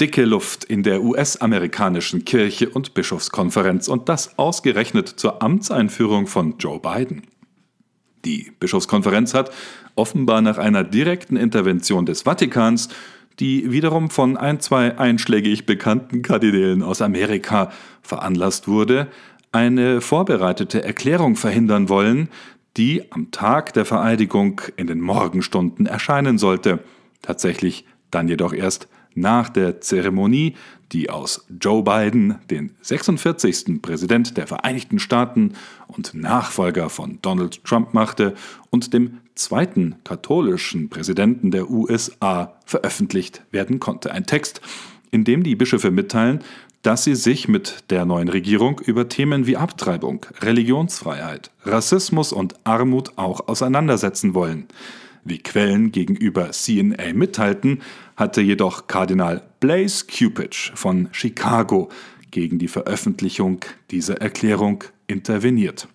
Dicke Luft in der US-amerikanischen Kirche und Bischofskonferenz und das ausgerechnet zur Amtseinführung von Joe Biden. Die Bischofskonferenz hat offenbar nach einer direkten Intervention des Vatikans, die wiederum von ein, zwei einschlägig bekannten Kardinälen aus Amerika veranlasst wurde, eine vorbereitete Erklärung verhindern wollen, die am Tag der Vereidigung in den Morgenstunden erscheinen sollte, tatsächlich dann jedoch erst nach der Zeremonie, die aus Joe Biden den 46. Präsident der Vereinigten Staaten und Nachfolger von Donald Trump machte und dem zweiten katholischen Präsidenten der USA veröffentlicht werden konnte. Ein Text, in dem die Bischöfe mitteilen, dass sie sich mit der neuen Regierung über Themen wie Abtreibung, Religionsfreiheit, Rassismus und Armut auch auseinandersetzen wollen. Wie Quellen gegenüber CNA mitteilten, hatte jedoch Kardinal Blaise Cupich von Chicago gegen die Veröffentlichung dieser Erklärung interveniert.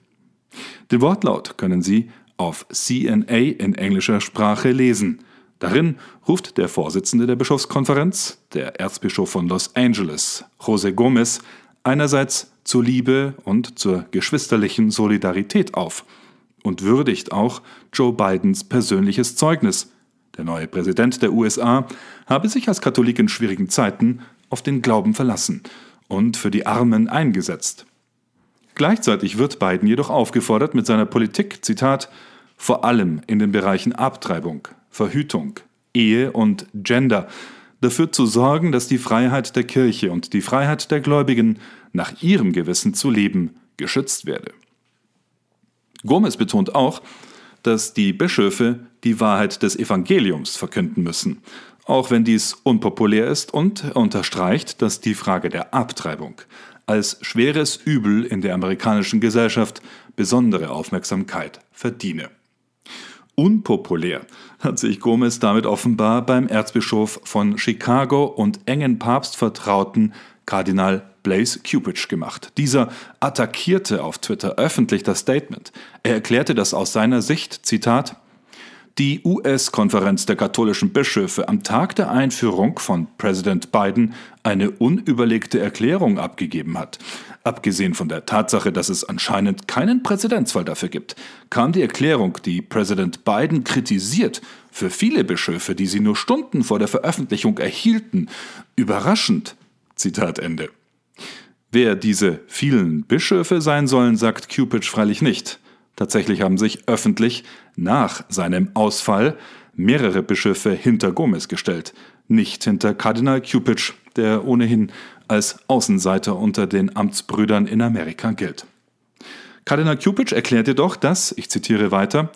Den Wortlaut können Sie auf CNA in englischer Sprache lesen. Darin ruft der Vorsitzende der Bischofskonferenz, der Erzbischof von Los Angeles, José Gomez, einerseits zur Liebe und zur geschwisterlichen Solidarität auf und würdigt auch Joe Bidens persönliches Zeugnis. Der neue Präsident der USA habe sich als Katholik in schwierigen Zeiten auf den Glauben verlassen und für die Armen eingesetzt. Gleichzeitig wird Biden jedoch aufgefordert, mit seiner Politik, Zitat, vor allem in den Bereichen Abtreibung, Verhütung, Ehe und Gender, dafür zu sorgen, dass die Freiheit der Kirche und die Freiheit der Gläubigen, nach ihrem Gewissen zu leben, geschützt werde. Gomez betont auch, dass die Bischöfe die Wahrheit des Evangeliums verkünden müssen, auch wenn dies unpopulär ist und unterstreicht, dass die Frage der Abtreibung als schweres Übel in der amerikanischen Gesellschaft besondere Aufmerksamkeit verdiene. Unpopulär hat sich Gomez damit offenbar beim Erzbischof von Chicago und engen Papstvertrauten Kardinal Blaise Cupich gemacht. Dieser attackierte auf Twitter öffentlich das Statement. Er erklärte, dass aus seiner Sicht, Zitat, die US-Konferenz der katholischen Bischöfe am Tag der Einführung von Präsident Biden eine unüberlegte Erklärung abgegeben hat. Abgesehen von der Tatsache, dass es anscheinend keinen Präzedenzfall dafür gibt, kam die Erklärung, die Präsident Biden kritisiert, für viele Bischöfe, die sie nur Stunden vor der Veröffentlichung erhielten, überraschend. Zitat Ende. Wer diese vielen Bischöfe sein sollen, sagt Cupich freilich nicht. Tatsächlich haben sich öffentlich nach seinem Ausfall mehrere Bischöfe hinter Gomez gestellt, nicht hinter Kardinal Cupich, der ohnehin als Außenseiter unter den Amtsbrüdern in Amerika gilt. Kardinal Cupich erklärt jedoch, dass, ich zitiere weiter,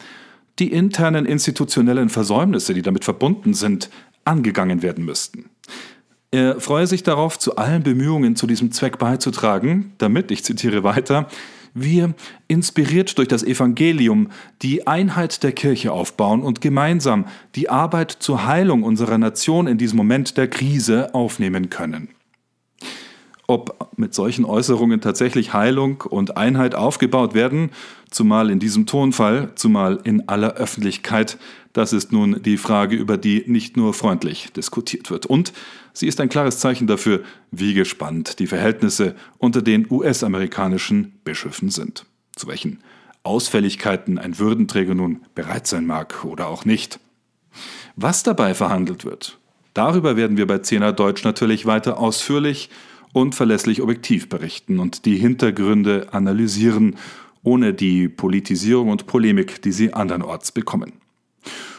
die internen institutionellen Versäumnisse, die damit verbunden sind, angegangen werden müssten. Er freue sich darauf, zu allen Bemühungen zu diesem Zweck beizutragen, damit, ich zitiere weiter, wir, inspiriert durch das Evangelium, die Einheit der Kirche aufbauen und gemeinsam die Arbeit zur Heilung unserer Nation in diesem Moment der Krise aufnehmen können. Ob mit solchen Äußerungen tatsächlich Heilung und Einheit aufgebaut werden, zumal in diesem Tonfall, zumal in aller Öffentlichkeit, das ist nun die Frage, über die nicht nur freundlich diskutiert wird. Und sie ist ein klares Zeichen dafür, wie gespannt die Verhältnisse unter den US-amerikanischen Bischöfen sind. Zu welchen Ausfälligkeiten ein Würdenträger nun bereit sein mag oder auch nicht. Was dabei verhandelt wird, darüber werden wir bei Zehner Deutsch natürlich weiter ausführlich und verlässlich objektiv berichten und die Hintergründe analysieren, ohne die Politisierung und Polemik, die sie andernorts bekommen.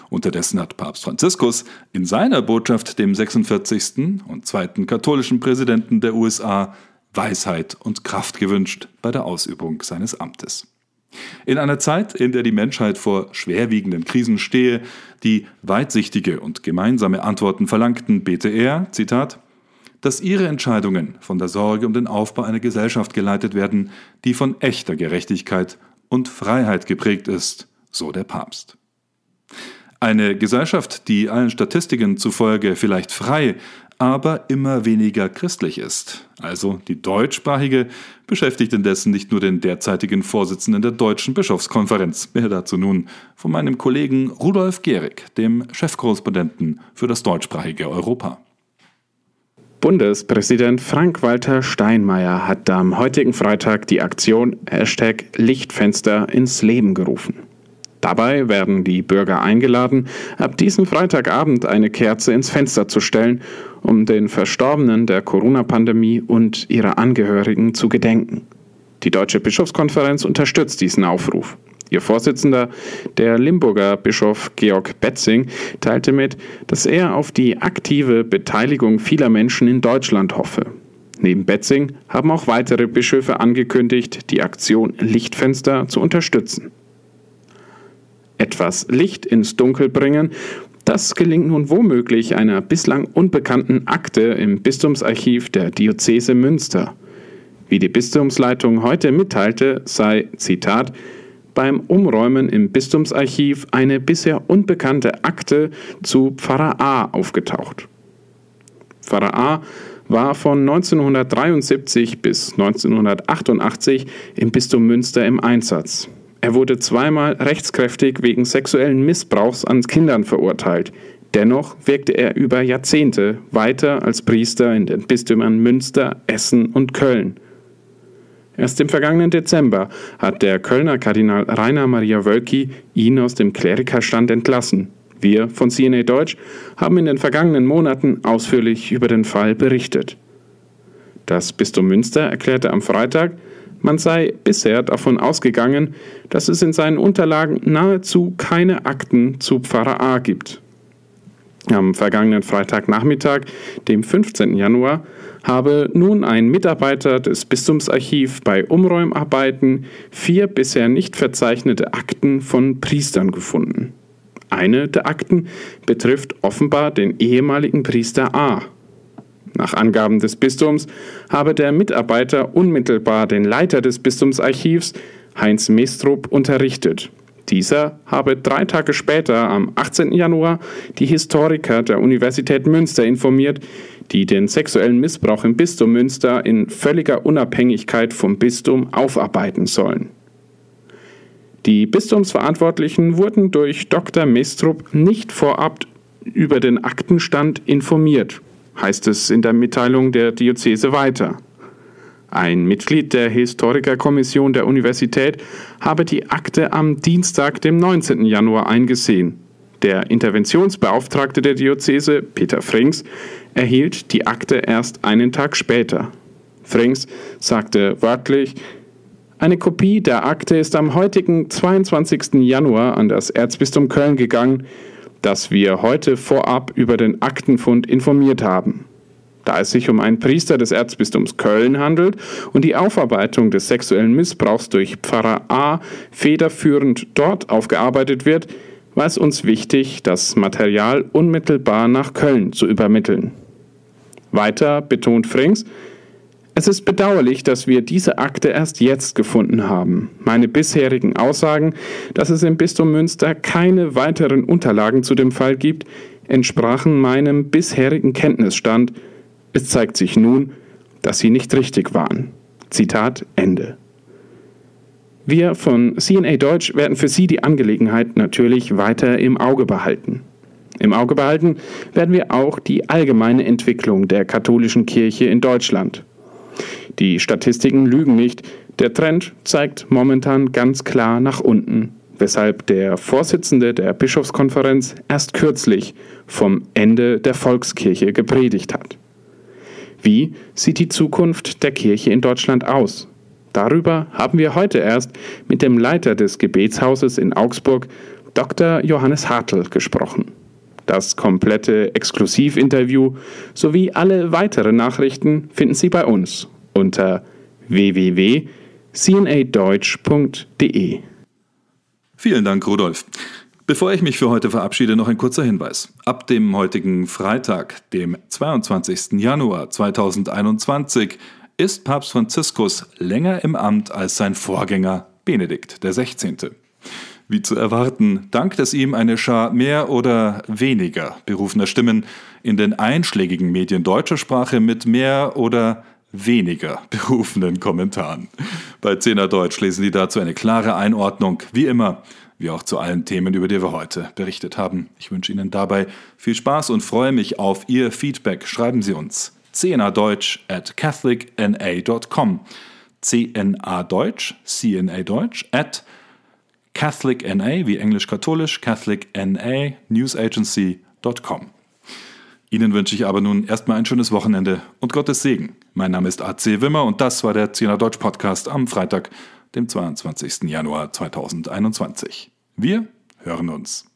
Unterdessen hat Papst Franziskus in seiner Botschaft dem 46. und zweiten katholischen Präsidenten der USA Weisheit und Kraft gewünscht bei der Ausübung seines Amtes. In einer Zeit, in der die Menschheit vor schwerwiegenden Krisen stehe, die weitsichtige und gemeinsame Antworten verlangten, bete er, Zitat, dass ihre Entscheidungen von der Sorge um den Aufbau einer Gesellschaft geleitet werden, die von echter Gerechtigkeit und Freiheit geprägt ist, so der Papst. Eine Gesellschaft, die allen Statistiken zufolge vielleicht frei, aber immer weniger christlich ist. Also die deutschsprachige beschäftigt indessen nicht nur den derzeitigen Vorsitzenden der Deutschen Bischofskonferenz. Mehr dazu nun von meinem Kollegen Rudolf Gehrig, dem Chefkorrespondenten für das deutschsprachige Europa. Bundespräsident Frank-Walter Steinmeier hat am heutigen Freitag die Aktion Hashtag Lichtfenster ins Leben gerufen. Dabei werden die Bürger eingeladen, ab diesem Freitagabend eine Kerze ins Fenster zu stellen, um den Verstorbenen der Corona-Pandemie und ihrer Angehörigen zu gedenken. Die Deutsche Bischofskonferenz unterstützt diesen Aufruf. Ihr Vorsitzender, der Limburger Bischof Georg Betzing, teilte mit, dass er auf die aktive Beteiligung vieler Menschen in Deutschland hoffe. Neben Betzing haben auch weitere Bischöfe angekündigt, die Aktion Lichtfenster zu unterstützen. Etwas Licht ins Dunkel bringen, das gelingt nun womöglich einer bislang unbekannten Akte im Bistumsarchiv der Diözese Münster. Wie die Bistumsleitung heute mitteilte, sei, Zitat, beim Umräumen im Bistumsarchiv eine bisher unbekannte Akte zu Pfarrer A aufgetaucht. Pfarrer A war von 1973 bis 1988 im Bistum Münster im Einsatz. Er wurde zweimal rechtskräftig wegen sexuellen Missbrauchs an Kindern verurteilt. Dennoch wirkte er über Jahrzehnte weiter als Priester in den Bistümern Münster, Essen und Köln. Erst im vergangenen Dezember hat der Kölner Kardinal Rainer Maria Wölki ihn aus dem Klerikerstand entlassen. Wir von CNA Deutsch haben in den vergangenen Monaten ausführlich über den Fall berichtet. Das Bistum Münster erklärte am Freitag, man sei bisher davon ausgegangen, dass es in seinen Unterlagen nahezu keine Akten zu Pfarrer A gibt. Am vergangenen Freitagnachmittag, dem 15. Januar, habe nun ein Mitarbeiter des Bistumsarchiv bei Umräumarbeiten vier bisher nicht verzeichnete Akten von Priestern gefunden. Eine der Akten betrifft offenbar den ehemaligen Priester A. Nach Angaben des Bistums habe der Mitarbeiter unmittelbar den Leiter des Bistumsarchivs, Heinz Mestrup, unterrichtet. Dieser habe drei Tage später, am 18. Januar, die Historiker der Universität Münster informiert, die den sexuellen Missbrauch im Bistum Münster in völliger Unabhängigkeit vom Bistum aufarbeiten sollen. Die Bistumsverantwortlichen wurden durch Dr. Mestrup nicht vorab über den Aktenstand informiert, heißt es in der Mitteilung der Diözese weiter. Ein Mitglied der Historikerkommission der Universität habe die Akte am Dienstag, dem 19. Januar eingesehen. Der Interventionsbeauftragte der Diözese, Peter Frings, erhielt die Akte erst einen Tag später. Frings sagte wörtlich, eine Kopie der Akte ist am heutigen 22. Januar an das Erzbistum Köln gegangen, das wir heute vorab über den Aktenfund informiert haben. Da es sich um einen Priester des Erzbistums Köln handelt und die Aufarbeitung des sexuellen Missbrauchs durch Pfarrer A federführend dort aufgearbeitet wird, war es uns wichtig, das Material unmittelbar nach Köln zu übermitteln. Weiter betont Frings, es ist bedauerlich, dass wir diese Akte erst jetzt gefunden haben. Meine bisherigen Aussagen, dass es im Bistum Münster keine weiteren Unterlagen zu dem Fall gibt, entsprachen meinem bisherigen Kenntnisstand es zeigt sich nun, dass sie nicht richtig waren. Zitat Ende. Wir von CNA Deutsch werden für Sie die Angelegenheit natürlich weiter im Auge behalten. Im Auge behalten werden wir auch die allgemeine Entwicklung der katholischen Kirche in Deutschland. Die Statistiken lügen nicht, der Trend zeigt momentan ganz klar nach unten, weshalb der Vorsitzende der Bischofskonferenz erst kürzlich vom Ende der Volkskirche gepredigt hat. Wie sieht die Zukunft der Kirche in Deutschland aus? Darüber haben wir heute erst mit dem Leiter des Gebetshauses in Augsburg, Dr. Johannes Hartl, gesprochen. Das komplette Exklusivinterview sowie alle weiteren Nachrichten finden Sie bei uns unter www.cnadeutsch.de. Vielen Dank, Rudolf. Bevor ich mich für heute verabschiede, noch ein kurzer Hinweis. Ab dem heutigen Freitag, dem 22. Januar 2021, ist Papst Franziskus länger im Amt als sein Vorgänger Benedikt XVI. Wie zu erwarten, dankt es ihm eine Schar mehr oder weniger berufener Stimmen in den einschlägigen Medien deutscher Sprache mit mehr oder weniger berufenen Kommentaren. Bei Zehner Deutsch lesen Sie dazu eine klare Einordnung, wie immer wie auch zu allen Themen, über die wir heute berichtet haben. Ich wünsche Ihnen dabei viel Spaß und freue mich auf Ihr Feedback. Schreiben Sie uns cnadeutsch at catholicna.com. CNA Deutsch, CNA Deutsch, at catholicna, wie englisch-katholisch, catholicna, newsagency.com. Ihnen wünsche ich aber nun erstmal ein schönes Wochenende und Gottes Segen. Mein Name ist AC Wimmer und das war der CNA Deutsch Podcast am Freitag, dem 22. Januar 2021. Wir hören uns.